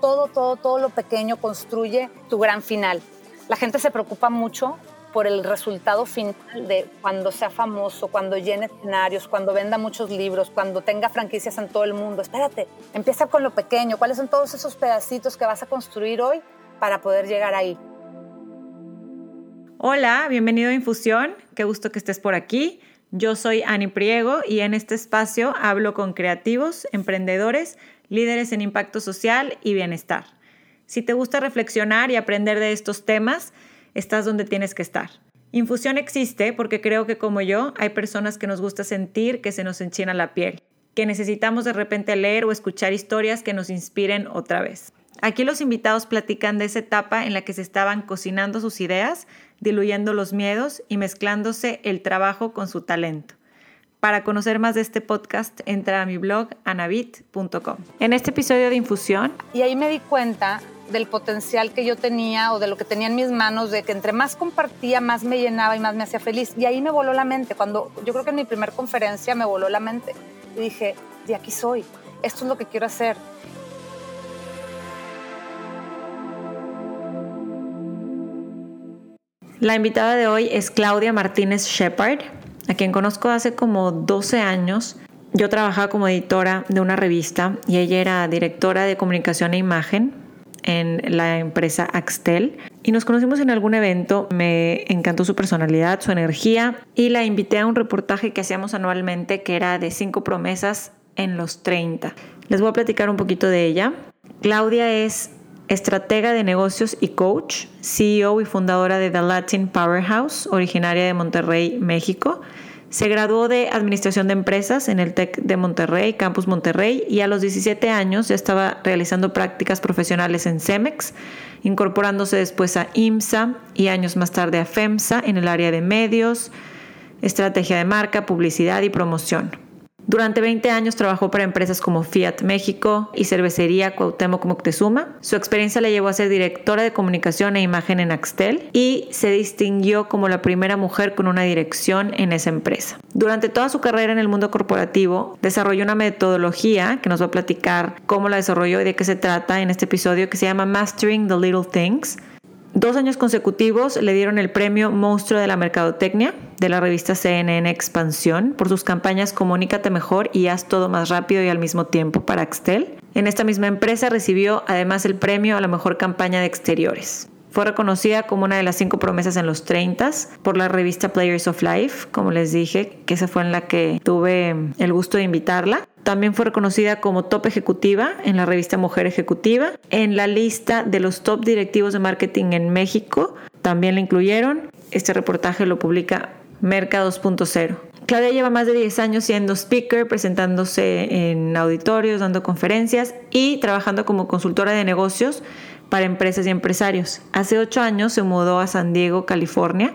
Todo, todo, todo lo pequeño construye tu gran final. La gente se preocupa mucho por el resultado final de cuando sea famoso, cuando llene escenarios, cuando venda muchos libros, cuando tenga franquicias en todo el mundo. Espérate, empieza con lo pequeño. ¿Cuáles son todos esos pedacitos que vas a construir hoy para poder llegar ahí? Hola, bienvenido a Infusión. Qué gusto que estés por aquí. Yo soy Ani Priego y en este espacio hablo con creativos, emprendedores, líderes en impacto social y bienestar. Si te gusta reflexionar y aprender de estos temas, estás donde tienes que estar. Infusión existe porque creo que como yo hay personas que nos gusta sentir que se nos enchina la piel, que necesitamos de repente leer o escuchar historias que nos inspiren otra vez. Aquí los invitados platican de esa etapa en la que se estaban cocinando sus ideas, diluyendo los miedos y mezclándose el trabajo con su talento. Para conocer más de este podcast, entra a mi blog anabit.com. En este episodio de Infusión... Y ahí me di cuenta del potencial que yo tenía o de lo que tenía en mis manos, de que entre más compartía, más me llenaba y más me hacía feliz. Y ahí me voló la mente. Cuando yo creo que en mi primera conferencia me voló la mente. Y dije, de aquí soy. Esto es lo que quiero hacer. La invitada de hoy es Claudia Martínez Shepard, quien conozco hace como 12 años. Yo trabajaba como editora de una revista y ella era directora de comunicación e imagen en la empresa Axtel y nos conocimos en algún evento. Me encantó su personalidad, su energía y la invité a un reportaje que hacíamos anualmente que era de cinco promesas en los 30. Les voy a platicar un poquito de ella. Claudia es estratega de negocios y coach, CEO y fundadora de The Latin Powerhouse, originaria de Monterrey, México. Se graduó de Administración de Empresas en el TEC de Monterrey, Campus Monterrey, y a los 17 años ya estaba realizando prácticas profesionales en Cemex, incorporándose después a IMSA y años más tarde a FEMSA en el área de medios, estrategia de marca, publicidad y promoción. Durante 20 años trabajó para empresas como Fiat México y Cervecería Cuauhtémoc Moctezuma. Su experiencia le llevó a ser directora de comunicación e imagen en Axtel y se distinguió como la primera mujer con una dirección en esa empresa. Durante toda su carrera en el mundo corporativo, desarrolló una metodología que nos va a platicar cómo la desarrolló y de qué se trata en este episodio que se llama Mastering the Little Things Dos años consecutivos le dieron el premio Monstruo de la Mercadotecnia de la revista CNN Expansión por sus campañas Comunícate mejor y haz todo más rápido y al mismo tiempo para Axtel. En esta misma empresa recibió además el premio a la mejor campaña de exteriores. Fue reconocida como una de las cinco promesas en los 30 por la revista Players of Life, como les dije, que esa fue en la que tuve el gusto de invitarla. También fue reconocida como top ejecutiva en la revista Mujer Ejecutiva. En la lista de los top directivos de marketing en México también la incluyeron. Este reportaje lo publica Merca 2.0. Claudia lleva más de 10 años siendo speaker, presentándose en auditorios, dando conferencias y trabajando como consultora de negocios para empresas y empresarios. Hace ocho años se mudó a San Diego, California,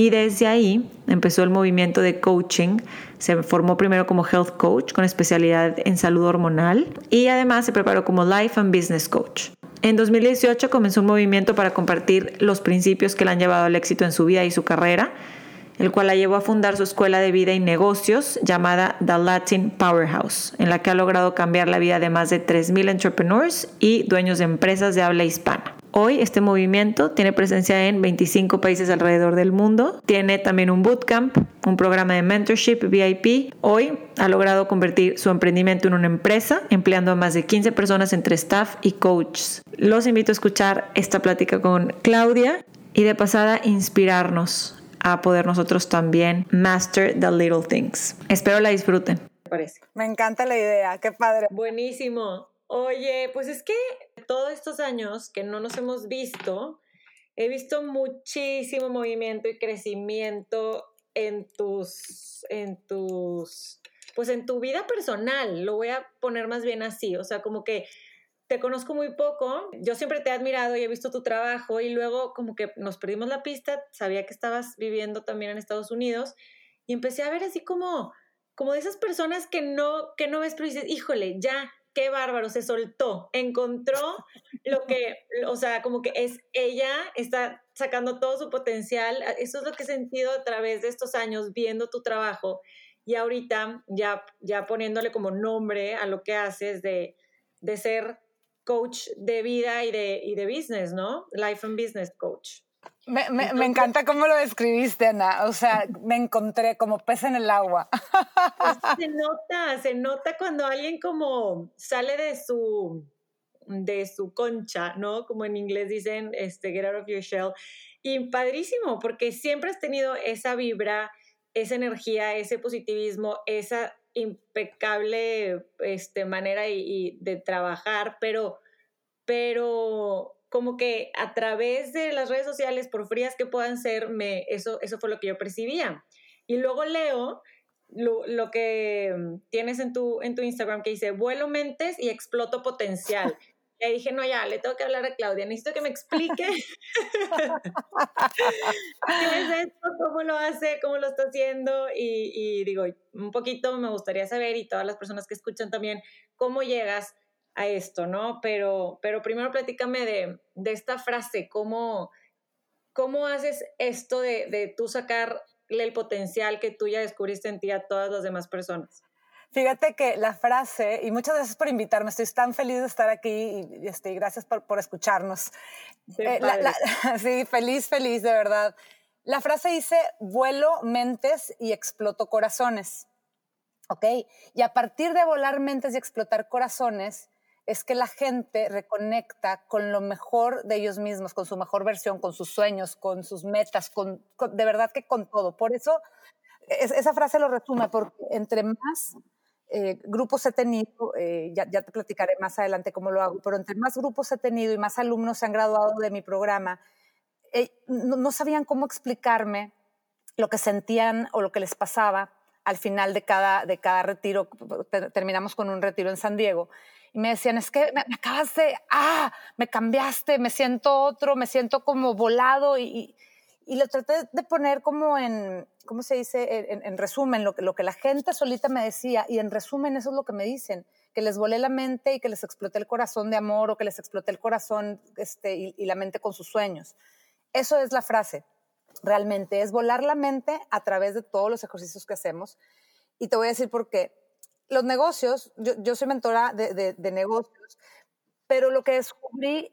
y desde ahí empezó el movimiento de coaching. Se formó primero como health coach con especialidad en salud hormonal y además se preparó como life and business coach. En 2018 comenzó un movimiento para compartir los principios que le han llevado al éxito en su vida y su carrera el cual la llevó a fundar su escuela de vida y negocios llamada The Latin Powerhouse, en la que ha logrado cambiar la vida de más de 3.000 entrepreneurs y dueños de empresas de habla hispana. Hoy este movimiento tiene presencia en 25 países alrededor del mundo. Tiene también un bootcamp, un programa de mentorship VIP. Hoy ha logrado convertir su emprendimiento en una empresa, empleando a más de 15 personas entre staff y coaches. Los invito a escuchar esta plática con Claudia y de pasada inspirarnos a poder nosotros también master the little things. Espero la disfruten. Me parece. Me encanta la idea, qué padre. Buenísimo. Oye, pues es que todos estos años que no nos hemos visto, he visto muchísimo movimiento y crecimiento en tus, en tus, pues en tu vida personal. Lo voy a poner más bien así. O sea, como que te conozco muy poco, yo siempre te he admirado y he visto tu trabajo y luego como que nos perdimos la pista, sabía que estabas viviendo también en Estados Unidos y empecé a ver así como, como de esas personas que no, que no ves, pero dices, híjole, ya, qué bárbaro, se soltó, encontró lo que, o sea, como que es ella, está sacando todo su potencial, eso es lo que he sentido a través de estos años viendo tu trabajo y ahorita ya, ya poniéndole como nombre a lo que haces de, de ser coach de vida y de, y de business, ¿no? Life and Business Coach. Me, me, encanta cómo lo describiste, Ana. O sea, me encontré como pez en el agua. se nota, se nota cuando alguien como sale de su, de su concha, ¿no? Como en inglés dicen, este, get out of your shell. Y padrísimo, porque siempre has tenido esa vibra, esa energía, ese positivismo, esa impecable este, manera y, de trabajar, pero, pero como que a través de las redes sociales, por frías que puedan ser, me, eso, eso fue lo que yo percibía. Y luego leo lo, lo, que tienes en tu, en tu Instagram que dice, vuelo mentes y exploto potencial. Y dije, no, ya, le tengo que hablar a Claudia, necesito que me explique qué es esto, cómo lo hace, cómo lo está haciendo. Y, y, digo, un poquito me gustaría saber, y todas las personas que escuchan también, cómo llegas a esto, ¿no? Pero, pero primero platícame de, de esta frase, cómo, cómo haces esto de, de tú sacarle el potencial que tú ya descubriste en ti a todas las demás personas. Fíjate que la frase, y muchas gracias por invitarme, estoy tan feliz de estar aquí y, este, gracias por, por escucharnos. Eh, sí, feliz, feliz, de verdad. La frase dice, vuelo mentes y exploto corazones. ¿Ok? Y a partir de volar mentes y explotar corazones, es que la gente reconecta con lo mejor de ellos mismos, con su mejor versión, con sus sueños, con sus metas, con, de verdad que con todo. Por eso esa frase lo resume, porque entre más eh, grupos he tenido, eh, ya, te platicaré más adelante cómo lo hago, pero entre más grupos he tenido y más alumnos se han graduado de mi programa, eh, no, sabían cómo explicarme lo que sentían o lo que les pasaba al final de cada, de cada retiro. Terminamos con un retiro en San Diego. Y me decían, es que me, acabas de, ah, me cambiaste, me siento otro, me siento como volado y y lo traté de poner como en, ¿cómo se dice? En, resumen, lo que, lo que la gente solita me decía, y en resumen eso es lo que me dicen, que les volé la mente y que les exploté el corazón de amor o que les exploté el corazón este, y, la mente con sus sueños. Eso es la frase, realmente, es volar la mente a través de todos los ejercicios que hacemos. Y te voy a decir por qué. Los negocios, yo, yo soy mentora de, de negocios, pero lo que descubrí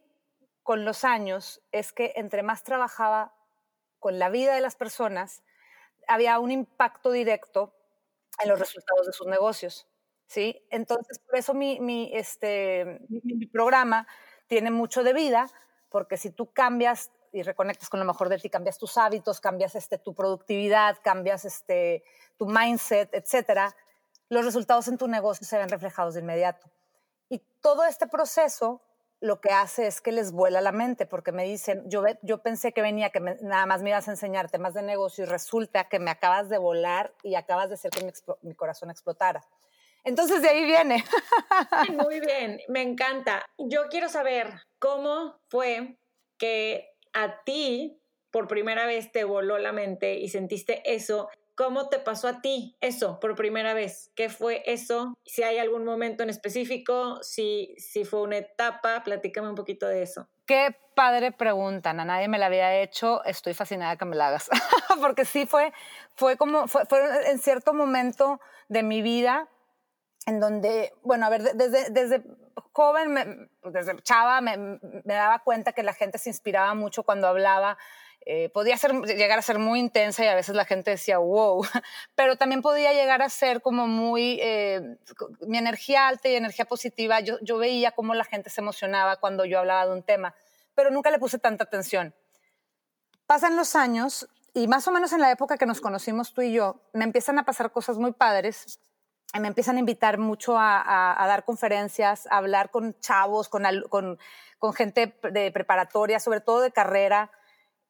con los años es que entre más trabajaba con la vida de las personas, había un impacto directo en los resultados de sus negocios. ¿sí? Entonces, por eso mi, este, mi, programa tiene mucho de vida, porque si tú cambias y reconectas con lo mejor de ti, cambias tus hábitos, cambias este, tu productividad, cambias este, tu mindset, etcétera, los resultados en tu negocio se ven reflejados de inmediato. Y todo este proceso lo que hace es que les vuela la mente, porque me dicen, yo, yo pensé que venía, que nada más me ibas a enseñar temas de negocio y resulta que me acabas de volar y acabas de hacer que mi, corazón explotara. Entonces de ahí viene. Muy bien, me encanta. Yo quiero saber cómo fue que a ti por primera vez te voló la mente y sentiste eso ¿Cómo te pasó a ti eso por primera vez? ¿Qué fue eso? Si hay algún momento en específico, si, si fue una etapa, platícame un poquito de eso. Qué padre pregunta, a nadie me la había hecho, estoy fascinada que me la hagas, porque sí fue, fue como, fue, en cierto momento de mi vida en donde, bueno, a ver, desde, desde joven, desde chava, me, me daba cuenta que la gente se inspiraba mucho cuando hablaba eh, podía ser, llegar a ser muy intensa y a veces la gente decía, wow, pero también podía llegar a ser como muy, eh, mi energía alta y energía positiva, yo, yo veía cómo la gente se emocionaba cuando yo hablaba de un tema, pero nunca le puse tanta atención. Pasan los años y más o menos en la época que nos conocimos tú y yo, me empiezan a pasar cosas muy padres. Me empiezan a invitar mucho a, a, dar conferencias, a hablar con chavos, con, con, con gente de preparatoria, sobre todo de carrera,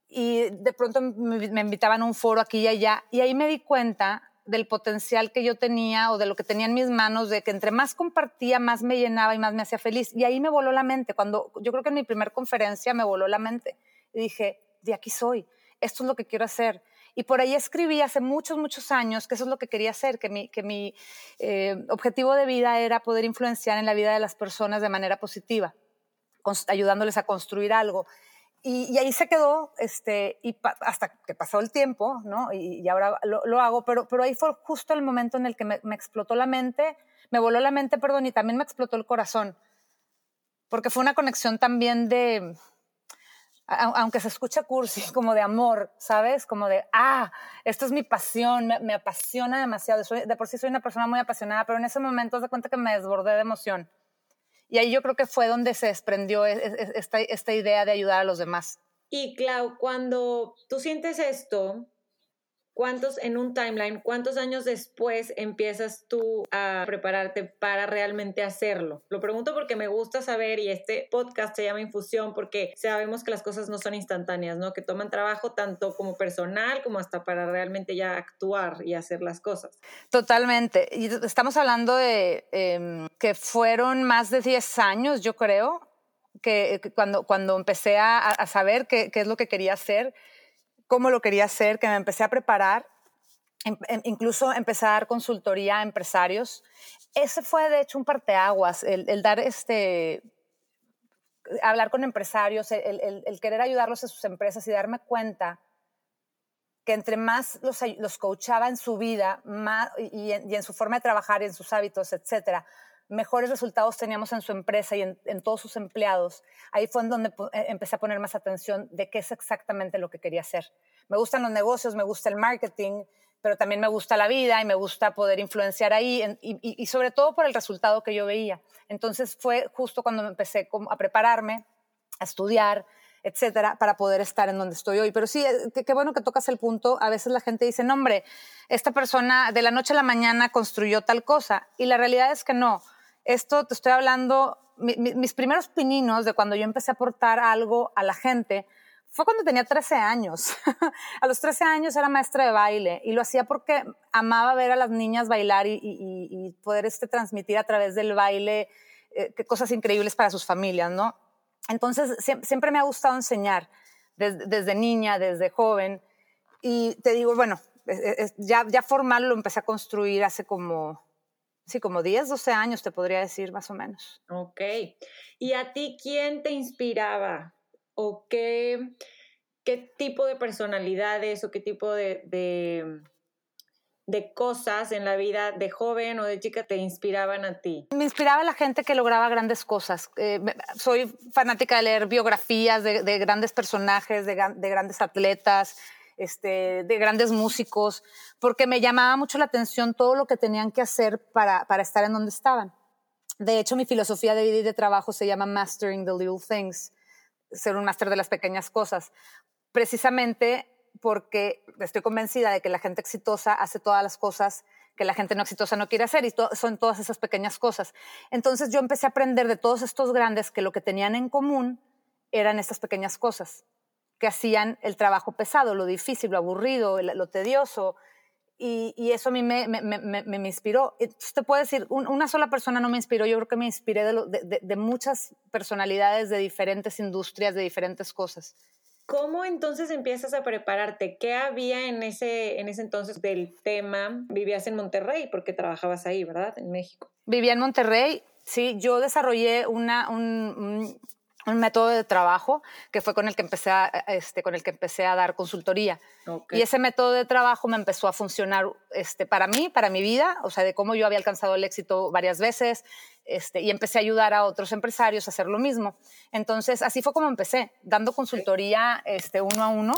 y de pronto me invitaban a un foro aquí y allá y ahí me di cuenta del potencial que yo tenía o de lo que tenía en mis manos, de que entre más compartía, más me llenaba y más me hacía feliz. Y ahí me voló la mente. Cuando yo creo que en mi primera conferencia me voló la mente y dije, de aquí soy, esto es lo que quiero hacer. Y por ahí escribí hace muchos, muchos años que eso es lo que quería hacer, que mi, que mi eh, objetivo de vida era poder influenciar en la vida de las personas de manera positiva, ayudándoles a construir algo. Y, ahí se quedó, este, hasta que pasó el tiempo, ¿no? Y, ahora lo, hago, pero, pero ahí fue justo el momento en el que me, explotó la mente, me voló la mente, perdón, y también me explotó el corazón. porque fue una conexión también de, aunque se escucha cursi, como de amor, ¿sabes? Como de, ah, esto es mi pasión, me, apasiona demasiado. de por sí soy una persona muy apasionada, pero en ese momento de cuenta que me desbordé de emoción. Y ahí yo creo que fue donde se desprendió e, e, e, esta, esta idea de ayudar a los demás. Y Clau, cuando tú sientes esto, ¿Cuántos en un timeline, cuántos años después empiezas tú a prepararte para realmente hacerlo? Lo pregunto porque me gusta saber y este podcast se llama Infusión porque sabemos que las cosas no son instantáneas, ¿no? Que toman trabajo tanto como personal como hasta para realmente ya actuar y hacer las cosas. Totalmente. Y estamos hablando de em, que fueron más de 10 años, yo creo, que, cuando, cuando empecé a, a saber qué, qué es lo que quería hacer cómo lo quería hacer, que me empecé a preparar, em, em, incluso empecé a dar consultoría a empresarios. Ese fue, de hecho, un parteaguas, el, el dar este, hablar con empresarios, el, querer ayudarlos a sus empresas y darme cuenta que entre más los, los coachaba en su vida más, y, en, su forma de trabajar en sus hábitos, etcétera, mejores resultados teníamos en su empresa y en, en, todos sus empleados, ahí fue en donde eh, empecé a poner más atención de qué es exactamente lo que quería hacer. Me gustan los negocios, me gusta el marketing, pero también me gusta la vida y me gusta poder influenciar ahí y, y, sobre todo por el resultado que yo veía. Entonces fue justo cuando me empecé a prepararme, a estudiar, etcétera, para poder estar en donde estoy hoy. Pero sí, eh, qué bueno que tocas el punto. A veces la gente dice, no, hombre, esta persona de la noche a la mañana construyó tal cosa. Y la realidad es que no esto te estoy hablando, mis primeros pininos de cuando yo empecé a aportar algo a la gente fue cuando tenía 13 años. a los 13 años era maestra de baile y lo hacía porque amaba ver a las niñas bailar y, poder este, transmitir a través del baile eh, cosas increíbles para sus familias, ¿no? Entonces, siempre, me ha gustado enseñar, desde, niña, desde joven. Y te digo, bueno, ya, ya formal lo empecé a construir hace como sí, como 10, 12 años te podría decir más o menos. Ok. ¿Y a ti quién te inspiraba? ¿O qué, qué tipo de personalidades o qué tipo de, de, cosas en la vida de joven o de chica te inspiraban a ti? Me inspiraba la gente que lograba grandes cosas. Eh, soy fanática de leer biografías de, de grandes personajes, de, de grandes atletas este, de grandes músicos, porque me llamaba mucho la atención todo lo que tenían que hacer para, para estar en donde estaban. De hecho, mi filosofía de vida y de trabajo se llama Mastering the Little Things, ser un máster de las pequeñas cosas, precisamente porque estoy convencida de que la gente exitosa hace todas las cosas que la gente no exitosa no quiere hacer y son todas esas pequeñas cosas. Entonces yo empecé a aprender de todos estos grandes que lo que tenían en común eran estas pequeñas cosas que hacían el trabajo pesado, lo difícil, lo aburrido, lo tedioso. Y, eso a mí me, me, me, me, inspiró. Entonces te puedo decir, una sola persona no me inspiró, yo creo que me inspiré de, de, muchas personalidades de diferentes industrias, de diferentes cosas. ¿Cómo entonces empiezas a prepararte? ¿Qué había en ese, en ese entonces del tema? Vivías en Monterrey porque trabajabas ahí, ¿verdad? En México. Vivía en Monterrey, sí. Yo desarrollé una, un, un método de trabajo que fue con el que empecé a, este, con el que empecé a dar consultoría. Y ese método de trabajo me empezó a funcionar este, para mí, para mi vida, o sea, de cómo yo había alcanzado el éxito varias veces, este, y empecé a ayudar a otros empresarios a hacer lo mismo. Entonces, así fue como empecé, dando consultoría este, uno a uno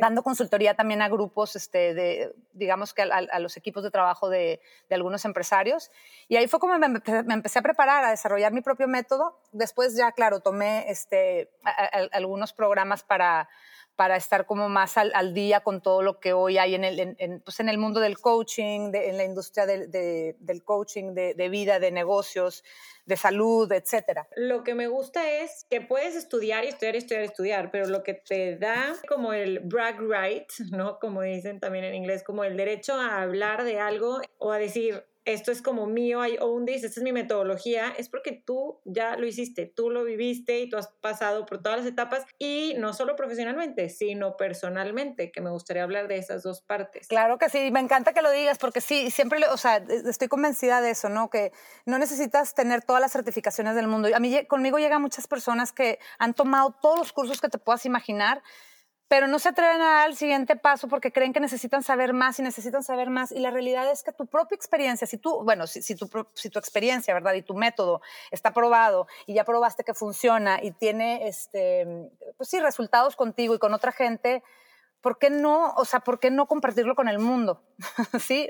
dando consultoría también a grupos, este, de, digamos que a, los equipos de trabajo de, algunos empresarios. Y ahí fue como me, empecé a preparar, a desarrollar mi propio método. Después ya, claro, tomé este, algunos programas para para estar como más al, día con todo lo que hoy hay en el, pues en el mundo del coaching, en la industria del coaching, de, de, vida, de negocios, de salud, etcétera. Lo que me gusta es que puedes estudiar y estudiar y estudiar y estudiar, pero lo que te da como el brag right, ¿no? Como dicen también en inglés, como el derecho a hablar de algo o a decir, esto es como mío, I own this, esta es mi metodología, es porque tú ya lo hiciste, tú lo viviste y tú has pasado por todas las etapas y no solo profesionalmente, sino personalmente, que me gustaría hablar de esas dos partes. Claro que sí, me encanta que lo digas porque sí, siempre, o sea, estoy convencida de eso, ¿no? Que no necesitas tener todas las certificaciones del mundo. A mí conmigo llegan muchas personas que han tomado todos los cursos que te puedas imaginar, pero no se atreven a dar el siguiente paso porque creen que necesitan saber más y necesitan saber más. Y la realidad es que tu propia experiencia, si tú, bueno, si, tu, experiencia, ¿verdad? Y tu método está probado y ya probaste que funciona y tiene, este, pues sí, resultados contigo y con otra gente, ¿por qué no, o sea, por qué no compartirlo con el mundo? ¿Sí?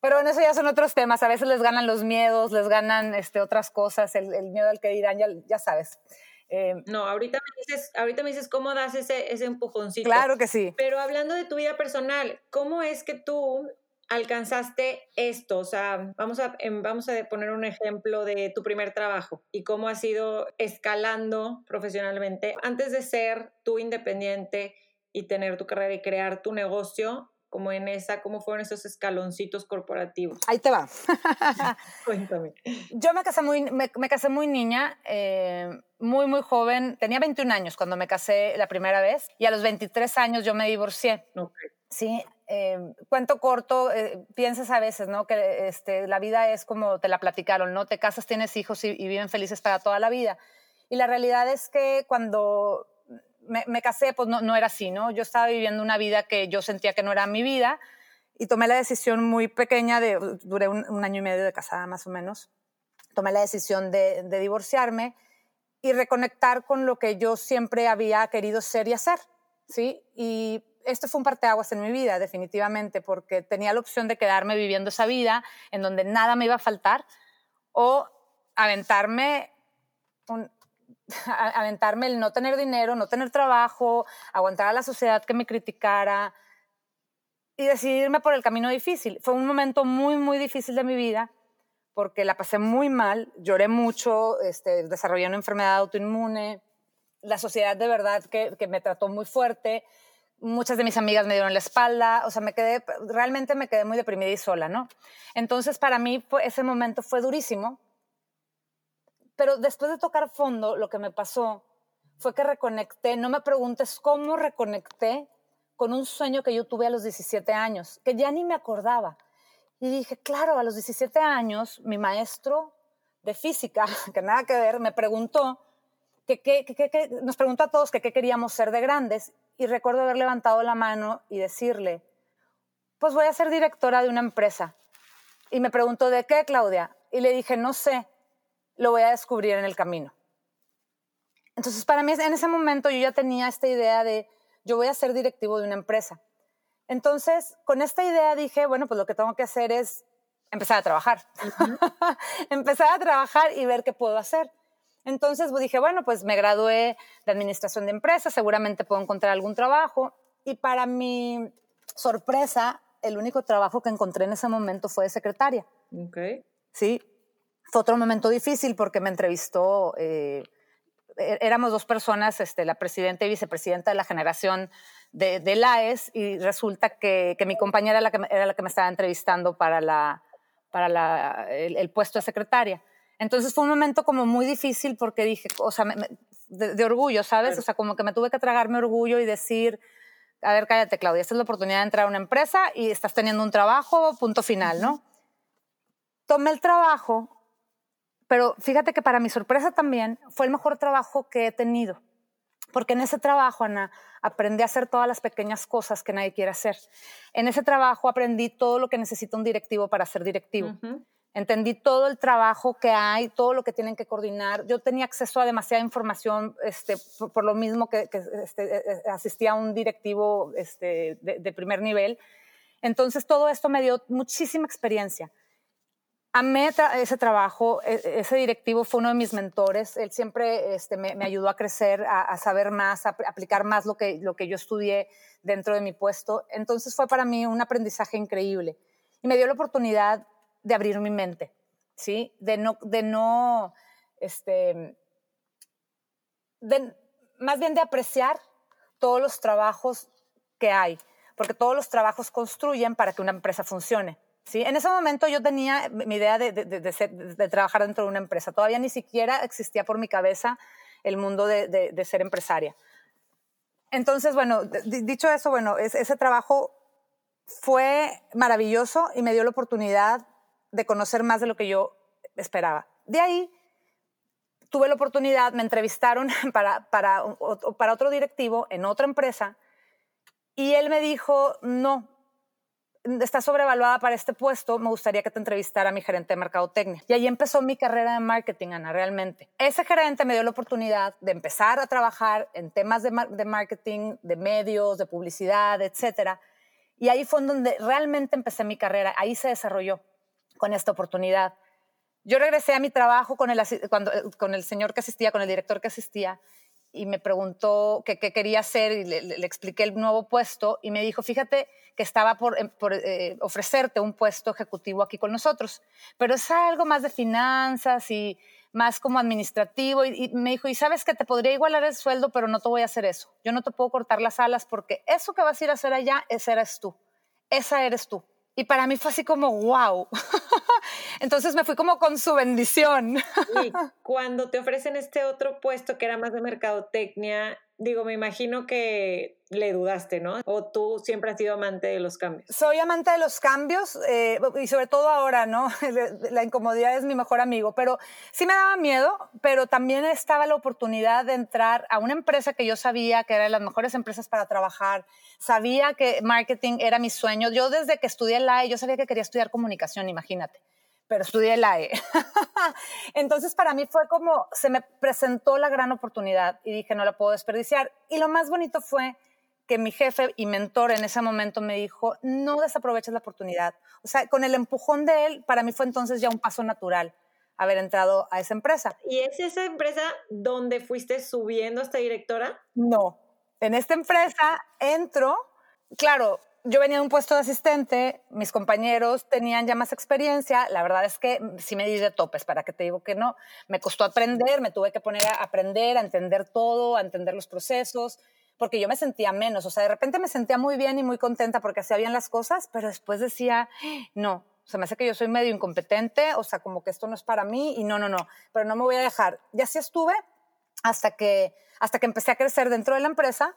Pero en eso ya son otros temas. A veces les ganan los miedos, les ganan este, otras cosas, el, miedo al que dirán, ya sabes. Eh, no, ahorita me, dices, ahorita me dices cómo das ese, ese empujoncito. Claro que sí. Pero hablando de tu vida personal, ¿cómo es que tú alcanzaste esto? O sea, vamos a, em, vamos a poner un ejemplo de tu primer trabajo y cómo has ido escalando profesionalmente. Antes de ser tú independiente y tener tu carrera y crear tu negocio, como en esa, cómo fueron esos escaloncitos corporativos. Ahí te va. Cuéntame. Yo me casé muy, me, casé muy niña, eh, muy, muy joven. Tenía 21 años cuando me casé la primera vez y a los 23 años yo me divorcié. Okay. Sí, eh, cuento corto, eh, piensas a veces, ¿no? Que este, la vida es como te la platicaron, ¿no? Te casas, tienes hijos y, y viven felices para toda la vida. Y la realidad es que cuando me, casé, pues no, no, era así, ¿no? Yo estaba viviendo una vida que yo sentía que no era mi vida y tomé la decisión muy pequeña de, duré un, año y medio de casada más o menos, tomé la decisión de, de, divorciarme y reconectar con lo que yo siempre había querido ser y hacer, ¿sí? Y esto fue un parteaguas en mi vida, definitivamente, porque tenía la opción de quedarme viviendo esa vida en donde nada me iba a faltar o aventarme un, aventarme el no tener dinero, no tener trabajo, aguantar a la sociedad que me criticara y decidirme por el camino difícil. Fue un momento muy, muy difícil de mi vida porque la pasé muy mal, lloré mucho, este, desarrollé una enfermedad autoinmune, la sociedad de verdad que, me trató muy fuerte, muchas de mis amigas me dieron la espalda, o sea, me quedé, realmente me quedé muy deprimida y sola, ¿no? Entonces, para mí, ese momento fue durísimo, pero después de tocar fondo, lo que me pasó fue que reconecté, no me preguntes cómo reconecté con un sueño que yo tuve a los 17 años, que ya ni me acordaba. Y dije, claro, a los 17 años, mi maestro de física, que nada que ver, me preguntó, que, que, que, nos preguntó a todos que qué queríamos ser de grandes. Y recuerdo haber levantado la mano y decirle, pues voy a ser directora de una empresa. Y me preguntó, ¿de qué, Claudia? Y le dije, no sé, lo voy a descubrir en el camino. Entonces, para mí, en ese momento yo ya tenía esta idea de, yo voy a ser directivo de una empresa. Entonces, con esta idea dije, bueno, pues lo que tengo que hacer es empezar a trabajar. empezar a trabajar y ver qué puedo hacer. Entonces pues, dije, bueno, pues me gradué de administración de empresas, seguramente puedo encontrar algún trabajo. Y para mi sorpresa, el único trabajo que encontré en ese momento fue de secretaria. Okay. Sí, fue otro momento difícil porque me entrevistó, eh, e-, éramos dos personas, este, la presidenta y vicepresidenta de la generación de, de LAES, y resulta que, que, mi compañera era la que, era la que me estaba entrevistando para, la, para la, el, puesto de secretaria. Entonces fue un momento como muy difícil porque dije, o sea, de, orgullo, ¿sabes? O sea, como que me tuve que tragarme orgullo y decir, a ver, cállate, Claudia, esta es la oportunidad de entrar a una empresa y estás teniendo un trabajo, punto final, ¿no? Tomé el trabajo pero fíjate que para mi sorpresa también fue el mejor trabajo que he tenido. Porque en ese trabajo, Ana, aprendí a hacer todas las pequeñas cosas que nadie quiere hacer. En ese trabajo aprendí todo lo que necesita un directivo para ser directivo. Entendí todo el trabajo que hay, todo lo que tienen que coordinar. Yo tenía acceso a demasiada información este, por, lo mismo que, este, eh, eh, asistía a un directivo este, de primer nivel. Entonces todo esto me dio muchísima experiencia amé ese trabajo, e, ese directivo fue uno de mis mentores, él siempre este, me, ayudó a crecer, a, saber más, a aplicar más lo que, yo estudié dentro de mi puesto. Entonces fue para mí un aprendizaje increíble y me dio la oportunidad de abrir mi mente, ¿sí? De no, de no, este, más bien de apreciar todos los trabajos que hay, porque todos los trabajos construyen para que una empresa funcione. ¿Sí? En ese momento yo tenía mi idea de, de, trabajar dentro de una empresa. Todavía ni siquiera existía por mi cabeza el mundo de, ser empresaria. Entonces, bueno, dicho eso, bueno, ese trabajo fue maravilloso y me dio la oportunidad de conocer más de lo que yo esperaba. De ahí tuve la oportunidad, me entrevistaron para, para, para otro directivo en otra empresa Y él me dijo, no, está sobrevaluada para este puesto, me gustaría que te entrevistara a mi gerente de mercadotecnia. Y ahí empezó mi carrera de marketing, Ana, realmente. Ese gerente me dio la oportunidad de empezar a trabajar en temas de, marketing, de medios, de publicidad, etcétera. Y ahí fue donde realmente empecé mi carrera, ahí se desarrolló con esta oportunidad. Yo regresé a mi trabajo con el, cuando, con el señor que asistía, con el director que asistía, y me preguntó qué, quería hacer y le, expliqué el nuevo puesto y me dijo, fíjate que estaba por, em, eh, ofrecerte un puesto ejecutivo aquí con nosotros, pero es algo más de finanzas y más como administrativo y, me dijo, y sabes que te podría igualar el sueldo, pero no te voy a hacer eso. Yo no te puedo cortar las alas porque eso que vas a ir a hacer allá, ese eres tú. Esa eres tú. Y para mí fue así como, wow. Entonces me fui como con su bendición. Y cuando te ofrecen este otro puesto que era más de mercadotecnia, digo, me imagino que le dudaste, ¿no? O tú siempre has sido amante de los cambios. Soy amante de los cambios eh, y sobre todo ahora, ¿no? La incomodidad es mi mejor amigo, pero sí me daba miedo, pero también estaba la oportunidad de entrar a una empresa que yo sabía que era de las mejores empresas para trabajar, sabía que marketing era mi sueño. Yo desde que estudié la E, yo sabía que quería estudiar comunicación, imagínate pero estudié la E. Entonces para mí fue como, se me presentó la gran oportunidad y dije, no la puedo desperdiciar. Y lo más bonito fue que mi jefe y mentor en ese momento me dijo, no desaproveches la oportunidad. O sea, con el empujón de él, para mí fue entonces ya un paso natural haber entrado a esa empresa. ¿Y es esa empresa donde fuiste subiendo hasta directora? No, en esta empresa entro, claro, yo venía de un puesto de asistente, mis compañeros tenían ya más experiencia, la verdad es que sí me di de topes, para que te digo que no, me costó aprender, me tuve que poner a aprender, a entender todo, a entender los procesos, porque yo me sentía menos, o sea, de repente me sentía muy bien y muy contenta porque hacía bien las cosas, pero después decía, no, se me hace que yo soy medio incompetente, o sea, como que esto no es para mí y no, no, no, pero no me voy a dejar. Y así estuve hasta que, hasta que empecé a crecer dentro de la empresa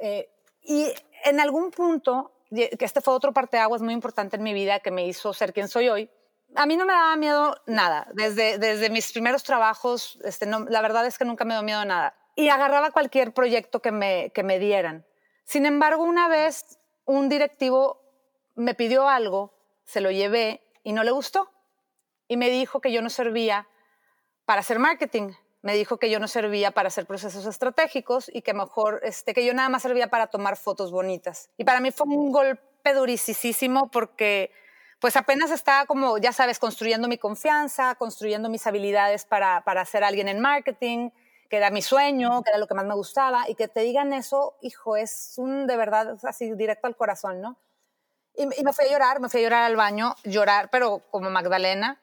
eh, y en algún punto que este fue otro parteaguas muy importante en mi vida que me hizo ser quien soy hoy. A mí no me daba miedo nada. Desde, desde mis primeros trabajos, este, no, la verdad es que nunca me dio miedo nada. Y agarraba cualquier proyecto que me, que me dieran. Sin embargo, una vez un directivo me pidió algo, se lo llevé y no le gustó. Y me dijo que yo no servía para hacer marketing, me dijo que yo no servía para hacer procesos estratégicos y que mejor, este, que yo nada más servía para tomar fotos bonitas. Y para mí fue un golpe durísimo porque pues apenas estaba como, ya sabes, construyendo mi confianza, construyendo mis habilidades para, para ser alguien en marketing, que era mi sueño, que era lo que más me gustaba, y que te digan eso, hijo, es un de verdad así directo al corazón, ¿no? Y, y me fui a llorar, me fui a llorar al baño, llorar, pero como Magdalena,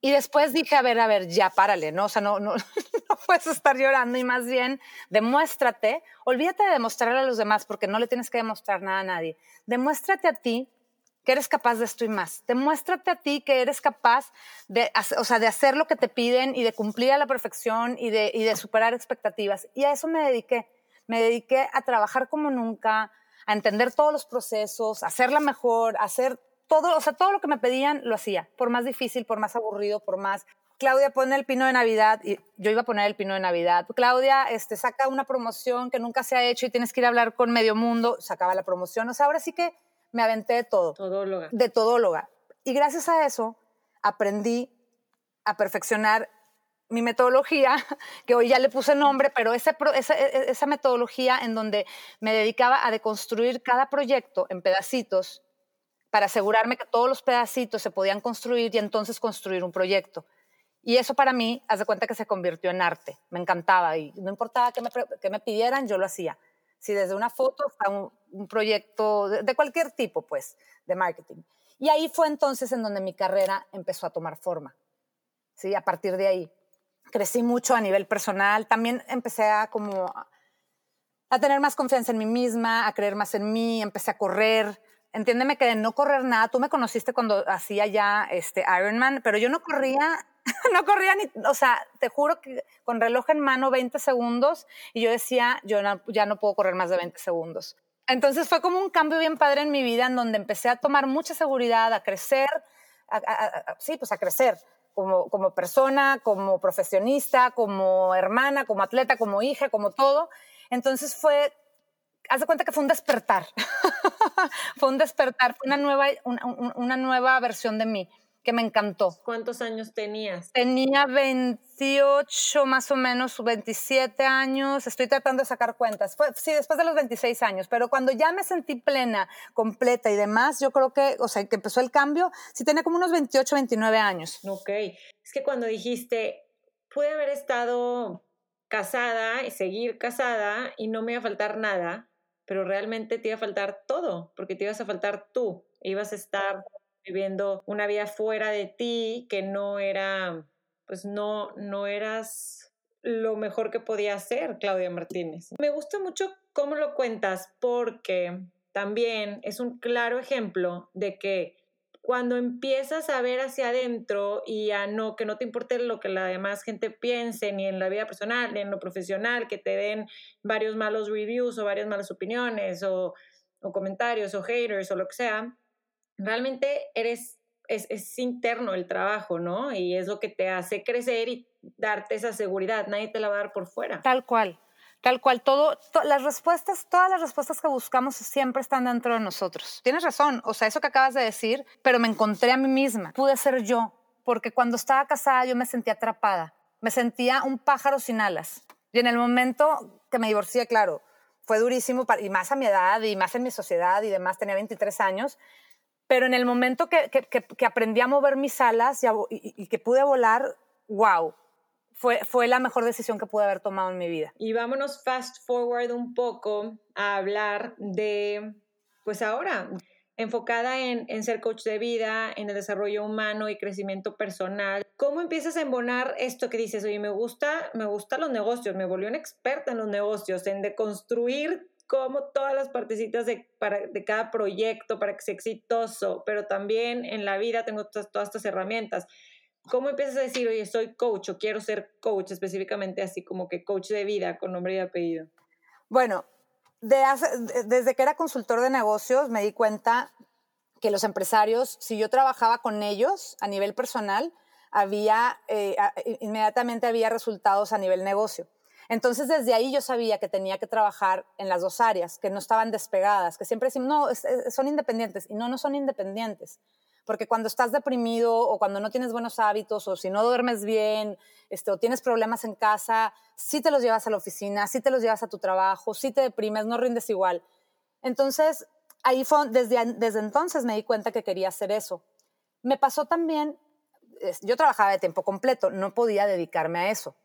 y después dije, a ver, a ver, ya párale, ¿no? O sea, no, no, no puedes estar llorando y más bien demuéstrate, olvídate de demostrarle a los demás porque no le tienes que demostrar nada a nadie. Demuéstrate a ti que eres capaz de esto y más. Demuéstrate a ti que eres capaz de, o sea, de hacer lo que te piden y de cumplir a la perfección y de, y de superar expectativas. Y a eso me dediqué. Me dediqué a trabajar como nunca, a entender todos los procesos, a hacerla mejor, a hacer todo, o sea, todo lo que me pedían lo hacía, por más difícil, por más aburrido, por más Claudia pone el pino de Navidad y yo iba a poner el pino de Navidad. Claudia este, saca una promoción que nunca se ha hecho y tienes que ir a hablar con medio mundo, sacaba la promoción. O sea, ahora sí que me aventé de todo. Todóloga. De todóloga. Y gracias a eso aprendí a perfeccionar mi metodología, que hoy ya le puse nombre, pero esa, esa, esa metodología en donde me dedicaba a deconstruir cada proyecto en pedacitos para asegurarme que todos los pedacitos se podían construir y entonces construir un proyecto. Y eso para mí, haz de cuenta que se convirtió en arte. Me encantaba y no importaba que me, que me pidieran, yo lo hacía. Si desde una foto hasta un, proyecto de, cualquier tipo, pues, de marketing. Y ahí fue entonces en donde mi carrera empezó a tomar forma. Sí, a partir de ahí. Crecí mucho a nivel personal. También empecé a como a tener más confianza en mí misma, a creer más en mí, empecé a correr, entiéndeme que de no correr nada, tú me conociste cuando hacía ya este Ironman, pero yo no corría, no corría ni, o sea, te juro que con reloj en mano 20 segundos y yo decía, yo ya no puedo correr más de 20 segundos. Entonces fue como un cambio bien padre en mi vida en donde empecé a tomar mucha seguridad, a crecer, sí, pues a crecer como, como persona, como profesionista, como hermana, como atleta, como hija, como todo. Entonces fue haz de cuenta que fue un despertar. fue un despertar, fue una nueva, una, nueva versión de mí que me encantó. ¿Cuántos años tenías? Tenía 28 más o menos, 27 años, estoy tratando de sacar cuentas. Fue, sí, después de los 26 años, pero cuando ya me sentí plena, completa y demás, yo creo que, o sea, que empezó el cambio, sí tenía como unos 28, 29 años. Ok, es que cuando dijiste, pude haber estado casada y seguir casada y no me iba a faltar nada, pero realmente te iba a faltar todo, porque te ibas a faltar tú, ibas a estar viviendo una vida fuera de ti que no era, pues no, no eras lo mejor que podía ser, Claudia Martínez. Me gusta mucho cómo lo cuentas porque también es un claro ejemplo de que cuando empiezas a ver hacia adentro y a no, que no te importe lo que la demás gente piense, ni en la vida personal, ni en lo profesional, que te den varios malos reviews o varias malas opiniones o, o comentarios o haters o lo que sea, realmente eres, es, es, interno el trabajo, ¿no? Y es lo que te hace crecer y darte esa seguridad. Nadie te la va a dar por fuera. Tal cual. Tal cual, todo, las respuestas, todas las respuestas que buscamos siempre están dentro de nosotros. Tienes razón, o sea, eso que acabas de decir, pero me encontré a mí misma. Pude ser yo, porque cuando estaba casada yo me sentía atrapada, me sentía un pájaro sin alas. Y en el momento que me divorcié, claro, fue durísimo, y más a mi edad, y más en mi sociedad, y demás, tenía 23 años, pero en el momento que, que, aprendí a mover mis alas y, y, que pude volar, wow, fue, fue la mejor decisión que pude haber tomado en mi vida. Y vámonos fast forward un poco a hablar de, pues ahora, enfocada en, en, ser coach de vida, en el desarrollo humano y crecimiento personal. ¿Cómo empiezas a embonar esto que dices, oye, me gusta, me gustan los negocios, me volvió una experta en los negocios, en deconstruir como todas las partecitas de, para, de cada proyecto para que sea exitoso, pero también en la vida tengo todas estas herramientas. ¿Cómo empiezas a decir, oye, soy coach o quiero ser coach específicamente así como que coach de vida con nombre y apellido? Bueno, de desde que era consultor de negocios me di cuenta que los empresarios, si yo trabajaba con ellos a nivel personal, había, eh, inmediatamente había resultados a nivel negocio. Entonces, desde ahí yo sabía que tenía que trabajar en las dos áreas, que no estaban despegadas, que siempre decimos, no, son independientes. Y no, no son independientes. Porque cuando estás deprimido o cuando no tienes buenos hábitos o si no duermes bien este, o tienes problemas en casa, sí te los llevas a la oficina, sí te los llevas a tu trabajo, sí te deprimes, no rindes igual. Entonces, ahí fue, desde, desde entonces me di cuenta que quería hacer eso. Me pasó también, yo trabajaba de tiempo completo, no podía dedicarme a eso.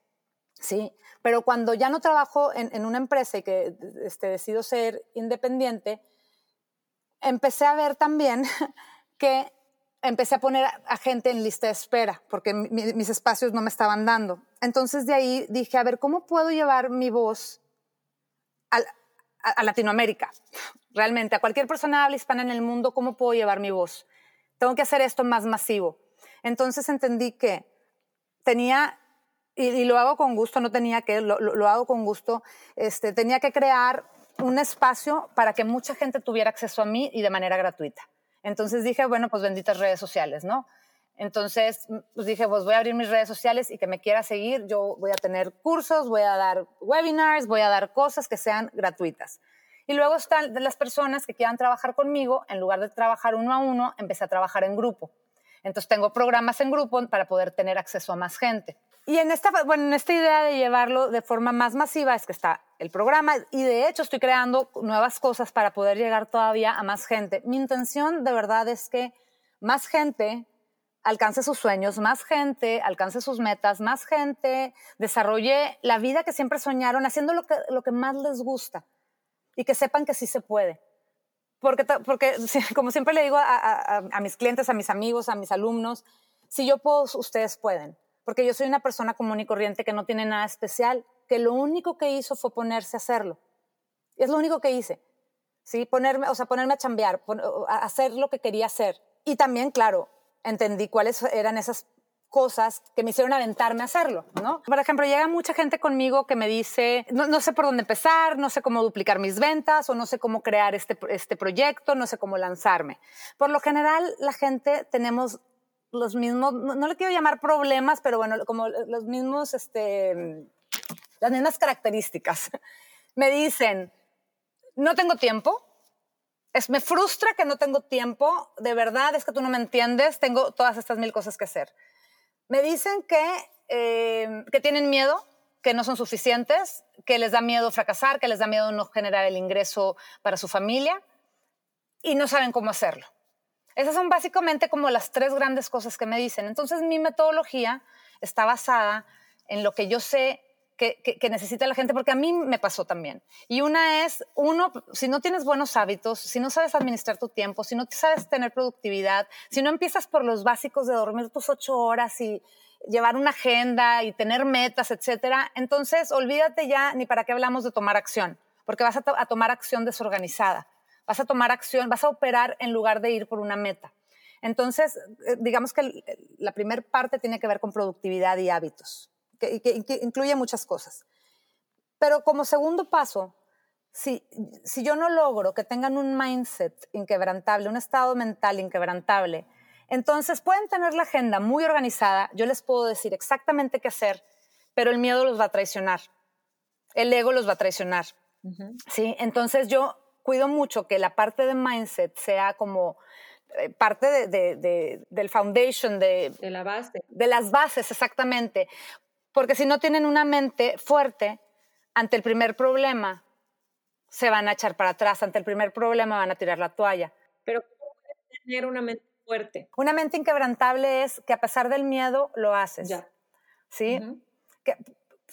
Sí, pero cuando ya no trabajo en, una empresa y que este, decido ser independiente, empecé a ver también que empecé a poner a gente en lista de espera porque mis espacios no me estaban dando. Entonces de ahí dije, a ver, ¿cómo puedo llevar mi voz a, Latinoamérica? Realmente, a cualquier persona habla hispana en el mundo, ¿cómo puedo llevar mi voz? Tengo que hacer esto más masivo. Entonces entendí que tenía y, lo hago con gusto, no tenía que, lo, lo, hago con gusto, este, tenía que crear un espacio para que mucha gente tuviera acceso a mí y de manera gratuita. Entonces dije, bueno, pues benditas redes sociales, ¿no? Entonces pues dije, pues voy a abrir mis redes sociales y que me quiera seguir, yo voy a tener cursos, voy a dar webinars, voy a dar cosas que sean gratuitas. Y luego están las personas que quieran trabajar conmigo, en lugar de trabajar uno a uno, empecé a trabajar en grupo. Entonces tengo programas en grupo para poder tener acceso a más gente. Y en esta, bueno, en esta idea de llevarlo de forma más masiva es que está el programa y de hecho estoy creando nuevas cosas para poder llegar todavía a más gente. Mi intención de verdad es que más gente alcance sus sueños, más gente alcance sus metas, más gente desarrolle la vida que siempre soñaron, haciendo lo que, lo que más les gusta y que sepan que sí se puede. Porque, porque como siempre le digo a, a mis clientes, a mis amigos, a mis alumnos, si yo puedo, ustedes pueden porque yo soy una persona común y corriente que no tiene nada especial, que lo único que hizo fue ponerse a hacerlo. Es lo único que hice. ¿sí? Ponerme, o sea, ponerme a chambear, hacer lo que quería hacer. Y también, claro, entendí cuáles eran esas cosas que me hicieron aventarme a hacerlo, ¿no? Por ejemplo, llega mucha gente conmigo que me dice, no, no, sé por dónde empezar, no sé cómo duplicar mis ventas o no sé cómo crear este, este proyecto, no sé cómo lanzarme. Por lo general, la gente tenemos los mismos, no, le quiero llamar problemas, pero bueno, como los mismos, este, las mismas características. Me dicen, no tengo tiempo. Es, me frustra que no tengo tiempo. De verdad, es que tú no me entiendes. Tengo todas estas mil cosas que hacer. Me dicen que, eh, que tienen miedo, que no son suficientes, que les da miedo fracasar, que les da miedo no generar el ingreso para su familia y no saben cómo hacerlo. Esas son básicamente como las tres grandes cosas que me dicen. Entonces mi metodología está basada en lo que yo sé que, necesita la gente, porque a mí me pasó también. Y una es, uno, si no tienes buenos hábitos, si no sabes administrar tu tiempo, si no sabes tener productividad, si no empiezas por los básicos de dormir tus ocho horas y llevar una agenda y tener metas, etcétera, entonces olvídate ya ni para qué hablamos de tomar acción, porque vas a, tomar acción desorganizada. Vas a tomar acción, vas a operar en lugar de ir por una meta. Entonces, eh, digamos que la primera parte tiene que ver con productividad y hábitos que, incluye muchas cosas. Pero como segundo paso, si, si yo no logro que tengan un mindset inquebrantable, un estado mental inquebrantable, entonces pueden tener la agenda muy organizada, yo les puedo decir exactamente qué hacer, pero el miedo los va a traicionar, el ego los va a traicionar. ¿sí? Entonces yo cuido mucho que la parte de mindset sea como eh, parte de, del foundation, de, de la base. De las bases, exactamente. Porque si no tienen una mente fuerte, ante el primer problema se van a echar para atrás, ante el primer problema van a tirar la toalla. Pero ¿cómo puedes tener una mente fuerte? Una mente inquebrantable es que a pesar del miedo lo haces. Ya. ¿Sí? que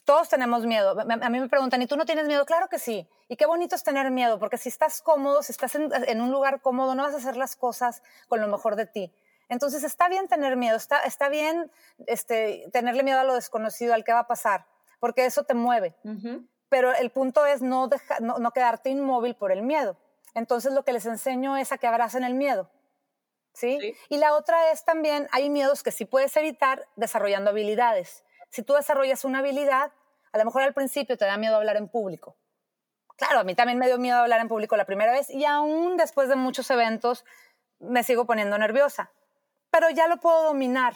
todos tenemos miedo. A mí me preguntan, ¿y tú no tienes miedo? Claro que sí. Y qué bonito es tener miedo, porque si estás cómodo, si estás en, en un lugar cómodo, no vas a hacer las cosas con lo mejor de ti. Entonces está bien tener miedo, está, está bien este, tenerle miedo a lo desconocido, al que va a pasar, porque eso te mueve. Pero el punto es no, no, quedarte inmóvil por el miedo. Entonces lo que les enseño es a que abracen el miedo. ¿sí? Y la otra es también, hay miedos que sí puedes evitar desarrollando habilidades. Si tú desarrollas una habilidad, a lo mejor al principio te da miedo hablar en público. Claro, a mí también me dio miedo hablar en público la primera vez y aún después de muchos eventos me sigo poniendo nerviosa pero ya lo puedo dominar.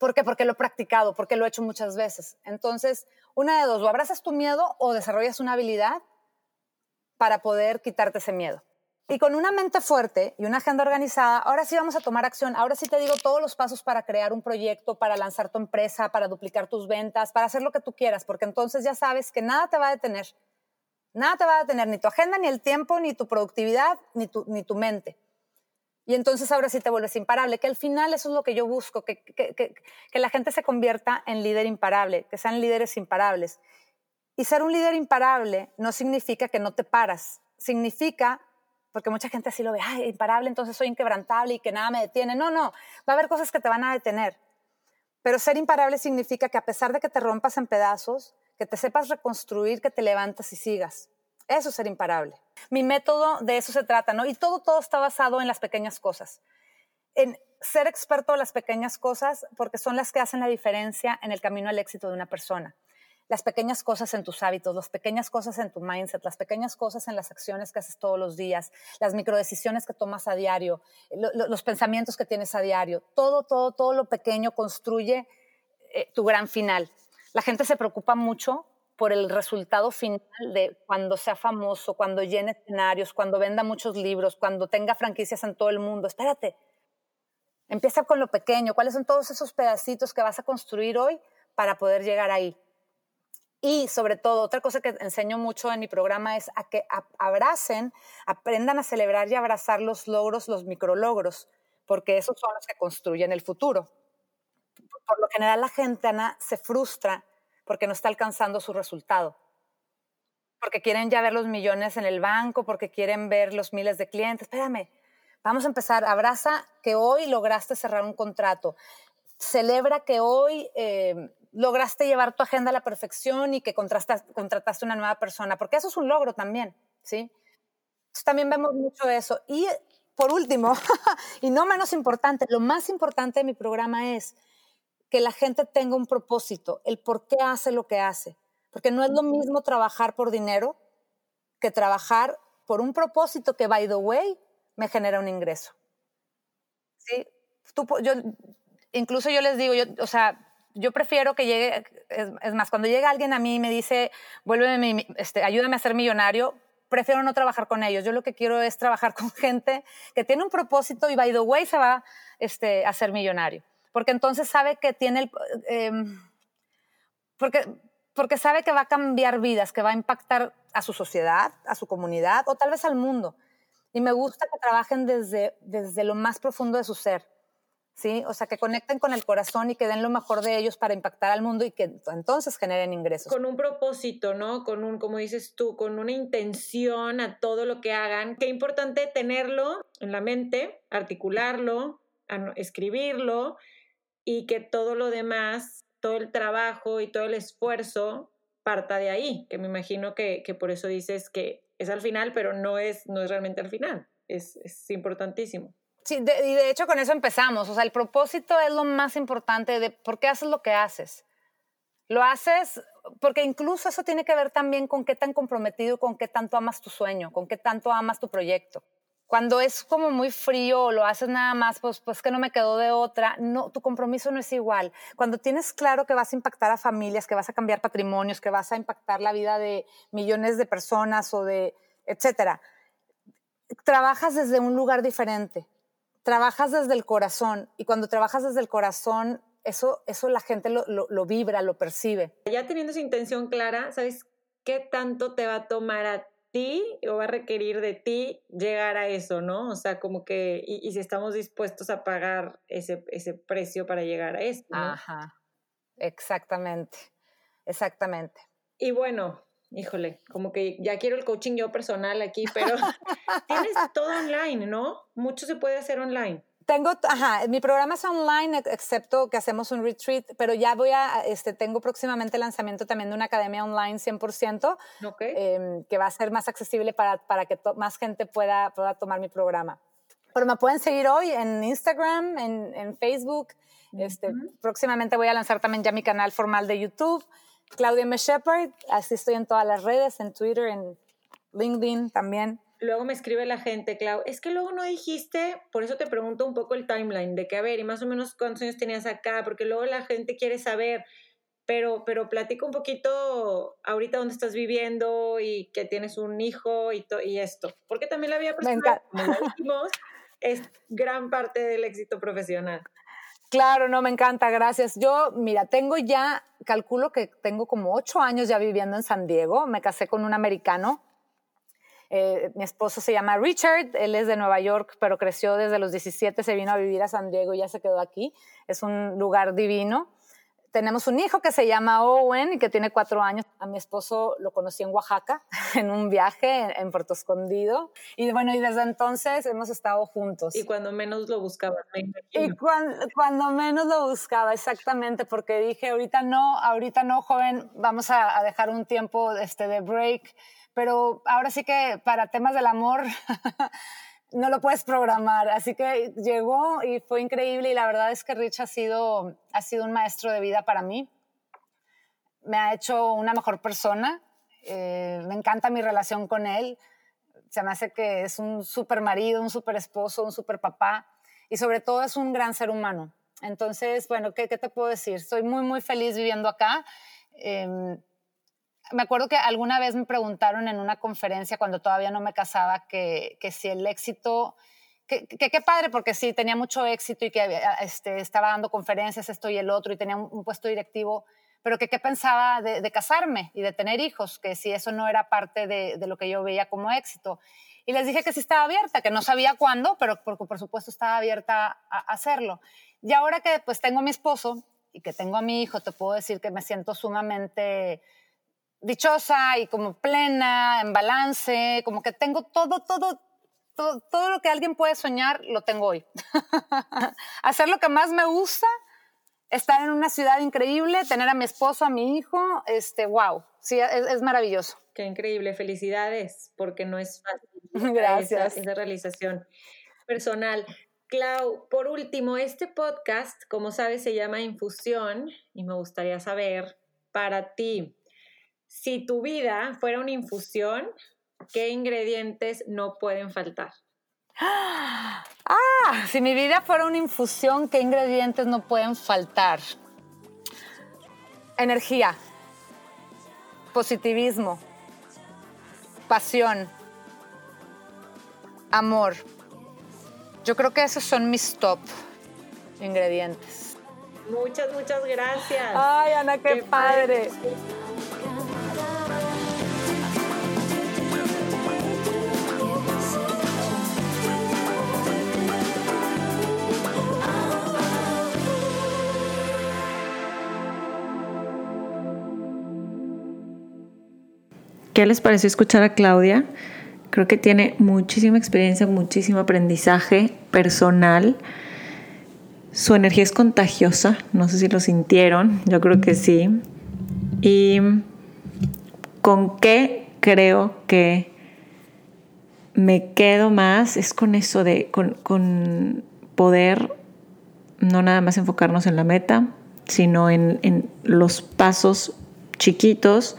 ¿Por qué? Porque lo he practicado, porque lo he hecho muchas veces. Entonces, una de dos, o abrazas tu miedo o desarrollas una habilidad para poder quitarte ese miedo. Y con una mente fuerte y una agenda organizada, ahora sí vamos a tomar acción. Ahora sí te digo todos los pasos para crear un proyecto, para lanzar tu empresa, para duplicar tus ventas, para hacer lo que tú quieras, porque entonces ya sabes que nada te va a detener. Nada te va a detener, ni tu agenda, ni el tiempo, ni tu productividad, ni tu, ni tu mente. Y entonces ahora sí te vuelves imparable, que al final eso es lo que yo busco, que, que, que, que, la gente se convierta en líder imparable, que sean líderes imparables. Y ser un líder imparable no significa que no te paras, significa, porque mucha gente así lo ve, ay, imparable, entonces soy inquebrantable y que nada me detiene. No, no, va a haber cosas que te van a detener. Pero ser imparable significa que a pesar de que te rompas en pedazos, que te sepas reconstruir, que te levantas y sigas. Eso es ser imparable. Mi método de eso se trata, ¿no? Y todo, todo está basado en las pequeñas cosas. En ser experto en las pequeñas cosas, porque son las que hacen la diferencia en el camino al éxito de una persona. Las pequeñas cosas en tus hábitos, las pequeñas cosas en tu mindset, las pequeñas cosas en las acciones que haces todos los días, las microdecisiones que tomas a diario, los pensamientos que tienes a diario. Todo, todo, todo lo pequeño construye eh, tu gran final. La gente se preocupa mucho por el resultado final de cuando sea famoso, cuando llene escenarios, cuando venda muchos libros, cuando tenga franquicias en todo el mundo. Espérate, empieza con lo pequeño. ¿Cuáles son todos esos pedacitos que vas a construir hoy para poder llegar ahí? Y sobre todo, otra cosa que enseño mucho en mi programa es a que abracen, aprendan a celebrar y abrazar los logros, los micrologros, porque esos son los que construyen el futuro. Por lo general la gente, Ana, se frustra porque no está alcanzando su resultado. Porque quieren ya ver los millones en el banco, porque quieren ver los miles de clientes. Espérame, vamos a empezar. Abraza que hoy lograste cerrar un contrato. Celebra que hoy eh, lograste llevar tu agenda a la perfección y que contrataste una nueva persona, porque eso es un logro también, ¿sí? también vemos mucho eso. Y por último, y no menos importante, lo más importante de mi programa es que la gente tenga un propósito, el por qué hace lo que hace. Porque no es lo mismo trabajar por dinero que trabajar por un propósito que, by the way, me genera un ingreso. ¿Sí? yo, incluso yo les digo, yo, o sea, yo prefiero que llegue, es, más, cuando llega alguien a mí y me dice, vuélveme, este, ayúdame a ser millonario, prefiero no trabajar con ellos. Yo lo que quiero es trabajar con gente que tiene un propósito y, by the way, se va este, a ser millonario. Porque entonces sabe que tiene el... Em, porque, porque sabe que va a cambiar vidas, que va a impactar a su sociedad, a su comunidad o tal vez al mundo. Y me gusta que trabajen desde, desde lo más profundo de su ser. ¿Sí? O sea, que conecten con el corazón y que den lo mejor de ellos para impactar al mundo y que entonces generen ingresos. Con un propósito, ¿no? Con un, como dices tú, con una intención a todo lo que hagan. Qué importante tenerlo en la mente, articularlo, escribirlo y que todo lo demás, todo el trabajo y todo el esfuerzo parta de ahí, que me imagino que, que por eso dices que es al final, pero no es, no es realmente al final. Es, es importantísimo. Sí, y de hecho con eso empezamos. O sea, el propósito es lo más importante de por qué haces lo que haces. Lo haces porque incluso eso tiene que ver también con qué tan comprometido, con qué tanto amas tu sueño, con qué tanto amas tu proyecto. Cuando es como muy frío o lo haces nada más, pues, pues que no me quedó de otra, no, tu compromiso no es igual. Cuando tienes claro que vas a impactar a familias, que vas a cambiar patrimonios, que vas a impactar la vida de millones de personas o de, etcétera, trabajas desde un lugar diferente trabajas desde el corazón y cuando trabajas desde el corazón, eso, eso la gente lo, lo, vibra, lo percibe. Ya teniendo esa intención clara, ¿sabes qué tanto te va a tomar a ti o va a requerir de ti llegar a eso, ¿no? O sea, como que, y, si estamos dispuestos a pagar ese, ese precio para llegar a eso. Ajá, exactamente, exactamente. Y bueno, híjole, como que ya quiero el coaching yo personal aquí, pero tienes todo online, ¿no? Mucho se puede hacer online. Tengo, ajá, mi programa es online, excepto que hacemos un retreat, pero ya voy a, este, tengo próximamente el lanzamiento también de una academia online 100%, em, que va a ser más accesible para, para que más gente pueda, pueda tomar mi programa. Pero me pueden seguir hoy en Instagram, en, en Facebook. Este, Próximamente voy a lanzar también ya mi canal formal de YouTube. Claudia M. Shepard, así estoy en todas las redes, en Twitter, en LinkedIn también. Luego me escribe la gente, Clau, es que luego no dijiste, por eso te pregunto un poco el timeline, de que a ver, y más o menos cuántos años tenías acá, porque luego la gente quiere saber, pero, pero platico un poquito ahorita dónde estás viviendo y que tienes un hijo y, y esto, porque también la vida personal, como dijimos, es gran parte del éxito profesional. Claro, no, me encanta, gracias. Yo, mira, tengo ya, calculo que tengo como ocho años ya viviendo en San Diego. Me casé con un americano. Eh, mi esposo se llama Richard, él es de Nueva York, pero creció desde los 17, se vino a vivir a San Diego y ya se quedó aquí. Es un lugar divino tenemos un hijo que se llama Owen y que tiene cuatro años. A mi esposo lo conocí en Oaxaca, en un viaje en, Puerto Escondido. Y bueno, y desde entonces hemos estado juntos. Y cuando menos lo buscaba, Y cuando, menos lo buscaba, exactamente, porque dije, ahorita no, ahorita no, joven, vamos a, a dejar un tiempo este, de break. Pero ahora sí que para temas del amor no lo puedes programar. Así que llegó y fue increíble y la verdad es que Rich ha sido, ha sido un maestro de vida para mí. Me ha hecho una mejor persona. Eh, me encanta mi relación con él. Se me hace que es un super marido, un super esposo, un super papá y sobre todo es un gran ser humano. Entonces, bueno, ¿qué, qué te puedo decir? Soy muy, muy feliz viviendo acá. Eh, me acuerdo que alguna vez me preguntaron en una conferencia cuando todavía no me casaba que, que si el éxito, que qué padre, porque sí, tenía mucho éxito y que este, estaba dando conferencias, esto y el otro, y tenía un, puesto directivo, pero que qué pensaba de, casarme y de tener hijos, que si eso no era parte de, de, lo que yo veía como éxito. Y les dije que sí estaba abierta, que no sabía cuándo, pero por, por supuesto estaba abierta a hacerlo. Y ahora que pues tengo a mi esposo y que tengo a mi hijo, te puedo decir que me siento sumamente dichosa y como plena, en balance, como que tengo todo, todo, todo, todo lo que alguien puede soñar, lo tengo hoy. Hacer lo que más me gusta, estar en una ciudad increíble, tener a mi esposo, a mi hijo, este, wow, sí, es, maravilloso. Qué increíble, felicidades, porque no es fácil. Gracias. Esa, esa realización personal. Clau, por último, este podcast, como sabes, se llama Infusión y me gustaría saber para ti, si tu vida fuera una infusión, ¿qué ingredientes no pueden faltar? Ah, si mi vida fuera una infusión, ¿qué ingredientes no pueden faltar? Energía, positivismo, pasión, amor. Yo creo que esos son mis top ingredientes. Muchas, muchas gracias. Ay, Ana, qué, padre. ¿Qué les pareció escuchar a Claudia? Creo que tiene muchísima experiencia, muchísimo aprendizaje personal. Su energía es contagiosa, no sé si lo sintieron, yo creo que sí. Y con qué creo que me quedo más es con eso de, con, poder no nada más enfocarnos en la meta, sino en, los pasos chiquitos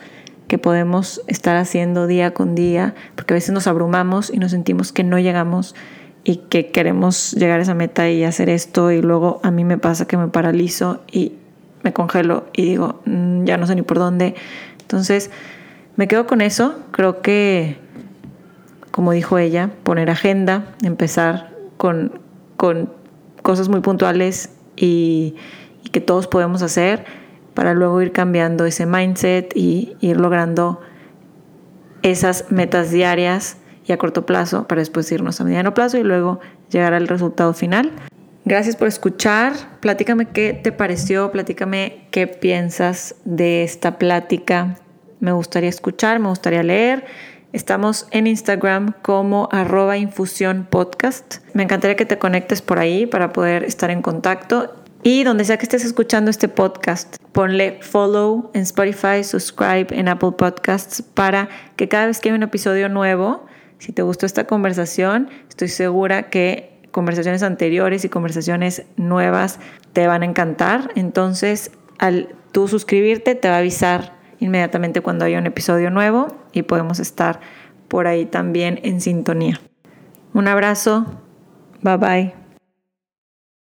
que podemos estar haciendo día con día, porque a veces nos abrumamos y nos sentimos que no llegamos y que queremos llegar a esa meta y hacer esto y luego a mí me pasa que me paralizo y me congelo y digo, mm, ya no sé ni por dónde. Entonces, me quedo con eso. Creo que, como dijo ella, poner agenda, empezar con, con cosas muy puntuales y, y que todos podemos hacer para luego ir cambiando ese mindset y ir logrando esas metas diarias y a corto plazo para después irnos a mediano plazo y luego llegar al resultado final. Gracias por escuchar. Platícame qué te pareció, platícame qué piensas de esta plática. Me gustaría escuchar, me gustaría leer. Estamos en Instagram como arroba infusión podcast. Me encantaría que te conectes por ahí para poder estar en contacto y donde sea que estés escuchando este podcast, ponle follow en Spotify, subscribe en Apple Podcasts para que cada vez que hay un episodio nuevo, si te gustó esta conversación, estoy segura que conversaciones anteriores y conversaciones nuevas te van a encantar. Entonces, al tú suscribirte, te va a avisar inmediatamente cuando haya un episodio nuevo y podemos estar por ahí también en sintonía. Un abrazo. Bye bye.